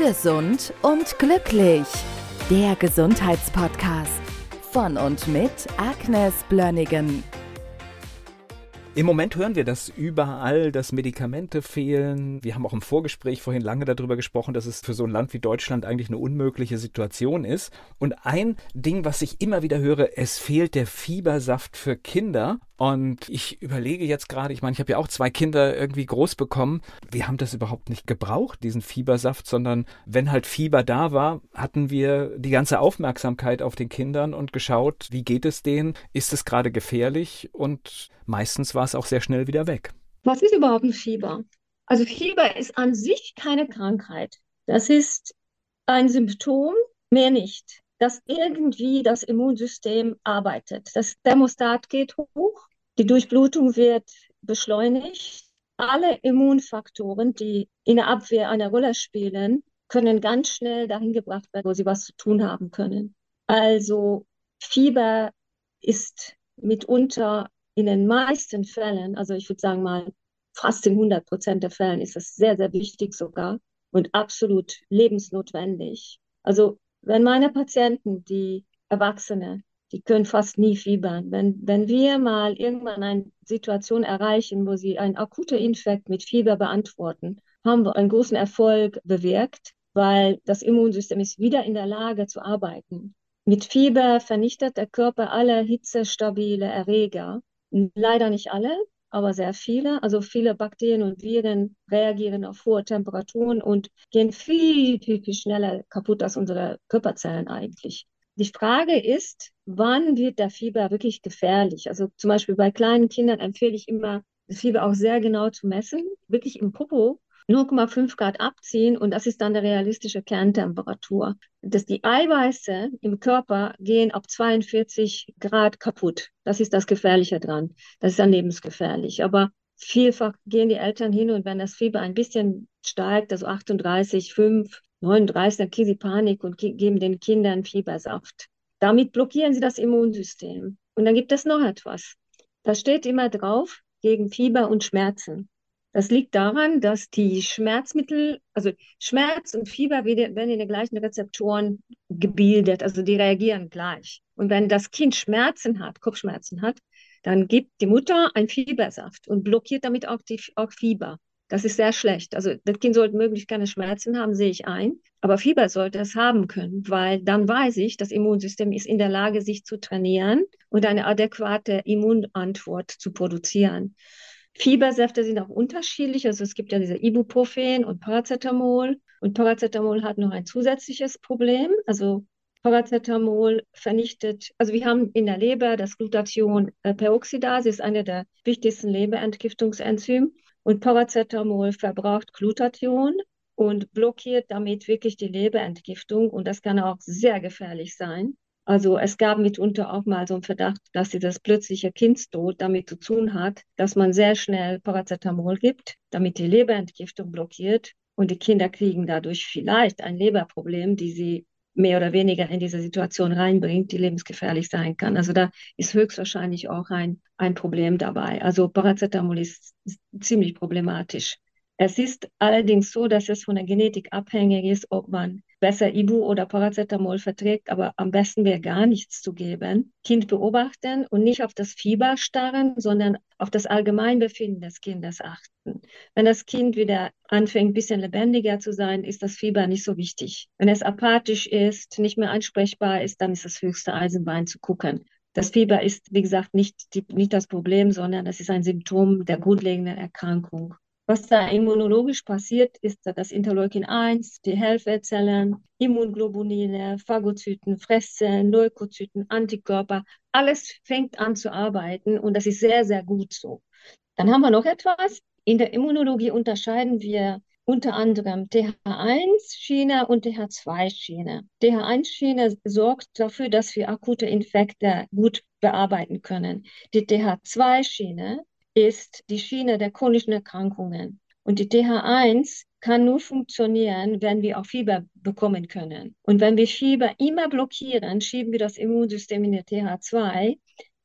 Gesund und glücklich. Der Gesundheitspodcast von und mit Agnes Blönnigan. Im Moment hören wir das überall, dass Medikamente fehlen. Wir haben auch im Vorgespräch vorhin lange darüber gesprochen, dass es für so ein Land wie Deutschland eigentlich eine unmögliche Situation ist. Und ein Ding, was ich immer wieder höre, es fehlt der Fiebersaft für Kinder. Und ich überlege jetzt gerade, ich meine, ich habe ja auch zwei Kinder irgendwie groß bekommen. Wir haben das überhaupt nicht gebraucht, diesen Fiebersaft, sondern wenn halt Fieber da war, hatten wir die ganze Aufmerksamkeit auf den Kindern und geschaut, wie geht es denen? Ist es gerade gefährlich? Und meistens war es auch sehr schnell wieder weg. Was ist überhaupt ein Fieber? Also Fieber ist an sich keine Krankheit. Das ist ein Symptom, mehr nicht dass irgendwie das Immunsystem arbeitet. Das Thermostat geht hoch die Durchblutung wird beschleunigt. Alle Immunfaktoren, die in der Abwehr eine Rolle spielen, können ganz schnell dahin gebracht werden, wo sie was zu tun haben können. Also Fieber ist mitunter in den meisten Fällen, also ich würde sagen mal fast in 100 Prozent der Fällen ist es sehr, sehr wichtig sogar und absolut lebensnotwendig. Also wenn meine Patienten, die Erwachsene, die können fast nie fiebern. Wenn, wenn wir mal irgendwann eine Situation erreichen, wo sie einen akuten Infekt mit Fieber beantworten, haben wir einen großen Erfolg bewirkt, weil das Immunsystem ist wieder in der Lage zu arbeiten. Mit Fieber vernichtet der Körper alle hitzestabile Erreger. Leider nicht alle, aber sehr viele. Also viele Bakterien und Viren reagieren auf hohe Temperaturen und gehen viel, viel, viel schneller kaputt als unsere Körperzellen eigentlich. Die Frage ist, wann wird der Fieber wirklich gefährlich? Also zum Beispiel bei kleinen Kindern empfehle ich immer, das Fieber auch sehr genau zu messen, wirklich im Popo 0,5 Grad abziehen und das ist dann eine realistische Kerntemperatur. Dass die Eiweiße im Körper gehen ab 42 Grad kaputt. Das ist das Gefährliche dran. Das ist dann lebensgefährlich. Aber vielfach gehen die Eltern hin und wenn das Fieber ein bisschen steigt, also 38, 5, 39, dann kriegen sie Panik und geben den Kindern Fiebersaft. Damit blockieren sie das Immunsystem. Und dann gibt es noch etwas. Da steht immer drauf, gegen Fieber und Schmerzen. Das liegt daran, dass die Schmerzmittel, also Schmerz und Fieber werden in den gleichen Rezeptoren gebildet, also die reagieren gleich. Und wenn das Kind Schmerzen hat, Kopfschmerzen hat, dann gibt die Mutter einen Fiebersaft und blockiert damit auch, die, auch Fieber. Das ist sehr schlecht. Also das Kind sollte möglichst keine Schmerzen haben, sehe ich ein. Aber Fieber sollte es haben können, weil dann weiß ich, das Immunsystem ist in der Lage, sich zu trainieren und eine adäquate Immunantwort zu produzieren. Fiebersäfte sind auch unterschiedlich. Also es gibt ja diese Ibuprofen und Paracetamol. Und Paracetamol hat noch ein zusätzliches Problem. Also Paracetamol vernichtet, also wir haben in der Leber das Glutathion-Peroxidase, ist eine der wichtigsten Leberentgiftungsenzyme. Und Paracetamol verbraucht Glutathion und blockiert damit wirklich die Leberentgiftung. Und das kann auch sehr gefährlich sein. Also es gab mitunter auch mal so einen Verdacht, dass dieses plötzliche Kindstod damit zu tun hat, dass man sehr schnell Paracetamol gibt, damit die Leberentgiftung blockiert. Und die Kinder kriegen dadurch vielleicht ein Leberproblem, die sie mehr oder weniger in diese Situation reinbringt, die lebensgefährlich sein kann. Also da ist höchstwahrscheinlich auch ein, ein Problem dabei. Also Paracetamol ist, ist ziemlich problematisch. Es ist allerdings so, dass es von der Genetik abhängig ist, ob man besser Ibu oder Paracetamol verträgt, aber am besten wäre gar nichts zu geben. Kind beobachten und nicht auf das Fieber starren, sondern auf das Allgemeinbefinden des Kindes achten. Wenn das Kind wieder anfängt, ein bisschen lebendiger zu sein, ist das Fieber nicht so wichtig. Wenn es apathisch ist, nicht mehr ansprechbar ist, dann ist das höchste Eisenbein zu gucken. Das Fieber ist, wie gesagt, nicht, die, nicht das Problem, sondern es ist ein Symptom der grundlegenden Erkrankung. Was da immunologisch passiert, ist, dass Interleukin 1, die Helferzellen, Immunglobuline, Phagozyten, Fresszellen, Leukozyten, Antikörper, alles fängt an zu arbeiten und das ist sehr, sehr gut so. Dann haben wir noch etwas. In der Immunologie unterscheiden wir unter anderem TH1-Schiene und TH2-Schiene. TH1-Schiene sorgt dafür, dass wir akute Infekte gut bearbeiten können. Die TH2-Schiene ist die Schiene der chronischen Erkrankungen. Und die TH1 kann nur funktionieren, wenn wir auch Fieber bekommen können. Und wenn wir Fieber immer blockieren, schieben wir das Immunsystem in der TH2.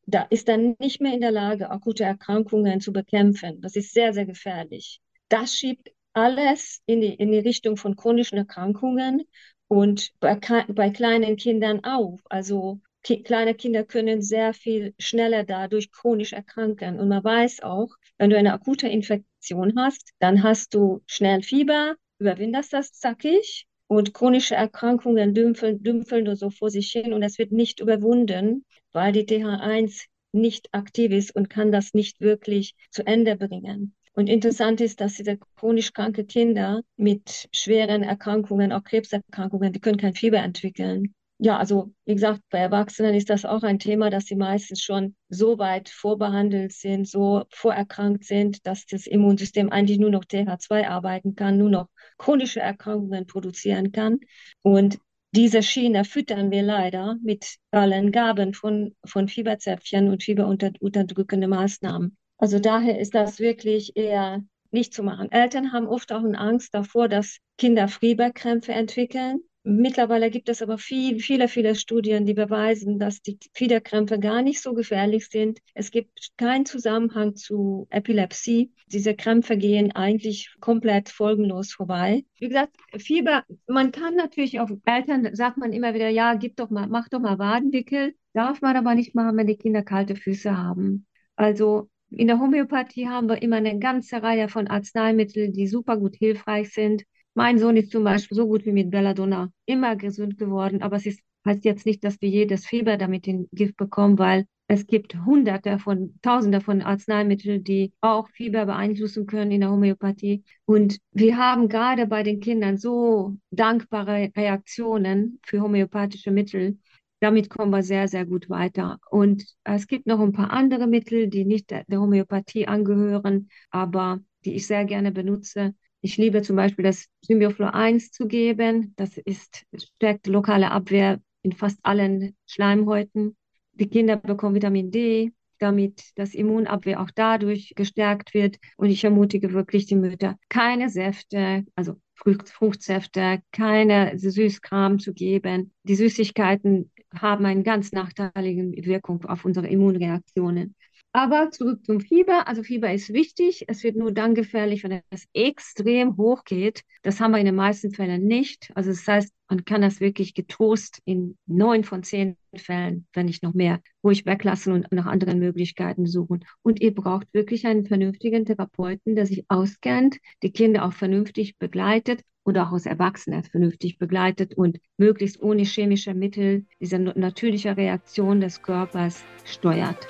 Da ist dann nicht mehr in der Lage, akute Erkrankungen zu bekämpfen. Das ist sehr, sehr gefährlich. Das schiebt alles in die, in die Richtung von chronischen Erkrankungen und bei, bei kleinen Kindern auch. Also kleine Kinder können sehr viel schneller dadurch chronisch erkranken. Und man weiß auch, wenn du eine akute Infektion hast, dann hast du schnell Fieber, überwindest das zackig und chronische Erkrankungen dümpeln, dümpeln nur so vor sich hin und es wird nicht überwunden, weil die TH1 nicht aktiv ist und kann das nicht wirklich zu Ende bringen. Und interessant ist, dass diese chronisch kranke Kinder mit schweren Erkrankungen, auch Krebserkrankungen, die können kein Fieber entwickeln. Ja, also wie gesagt, bei Erwachsenen ist das auch ein Thema, dass sie meistens schon so weit vorbehandelt sind, so vorerkrankt sind, dass das Immunsystem eigentlich nur noch TH2 arbeiten kann, nur noch chronische Erkrankungen produzieren kann. Und diese Schiene füttern wir leider mit allen Gaben von, von Fieberzäpfchen und fieberunterdrückende Maßnahmen. Also daher ist das wirklich eher nicht zu machen. Eltern haben oft auch eine Angst davor, dass Kinder Fieberkrämpfe entwickeln. Mittlerweile gibt es aber viel, viele, viele Studien, die beweisen, dass die Fieberkrämpfe gar nicht so gefährlich sind. Es gibt keinen Zusammenhang zu Epilepsie. Diese Krämpfe gehen eigentlich komplett folgenlos vorbei. Wie gesagt, Fieber, man kann natürlich auch Eltern, sagt man immer wieder, ja, gib doch mal, mach doch mal Wadenwickel. Darf man aber nicht machen, wenn die Kinder kalte Füße haben. Also in der Homöopathie haben wir immer eine ganze Reihe von Arzneimitteln, die super gut hilfreich sind. Mein Sohn ist zum Beispiel so gut wie mit Belladonna immer gesund geworden, aber es ist, heißt jetzt nicht, dass wir jedes Fieber damit in Gift bekommen, weil es gibt hunderte von, tausende von Arzneimitteln, die auch Fieber beeinflussen können in der Homöopathie. Und wir haben gerade bei den Kindern so dankbare Reaktionen für homöopathische Mittel, damit kommen wir sehr, sehr gut weiter. Und es gibt noch ein paar andere Mittel, die nicht der, der Homöopathie angehören, aber die ich sehr gerne benutze. Ich liebe zum Beispiel das Symbioflor 1 zu geben. Das ist, stärkt lokale Abwehr in fast allen Schleimhäuten. Die Kinder bekommen Vitamin D, damit das Immunabwehr auch dadurch gestärkt wird. Und ich ermutige wirklich die Mütter, keine Säfte, also Frucht, Fruchtsäfte, keine Süßkram zu geben. Die Süßigkeiten haben eine ganz nachteilige Wirkung auf unsere Immunreaktionen. Aber zurück zum Fieber. Also Fieber ist wichtig. Es wird nur dann gefährlich, wenn es extrem hoch geht. Das haben wir in den meisten Fällen nicht. Also das heißt, man kann das wirklich getrost in neun von zehn Fällen, wenn nicht noch mehr, ruhig weglassen und nach anderen Möglichkeiten suchen. Und ihr braucht wirklich einen vernünftigen Therapeuten, der sich auskennt, die Kinder auch vernünftig begleitet und auch als Erwachsene vernünftig begleitet und möglichst ohne chemische Mittel diese natürliche Reaktion des Körpers steuert.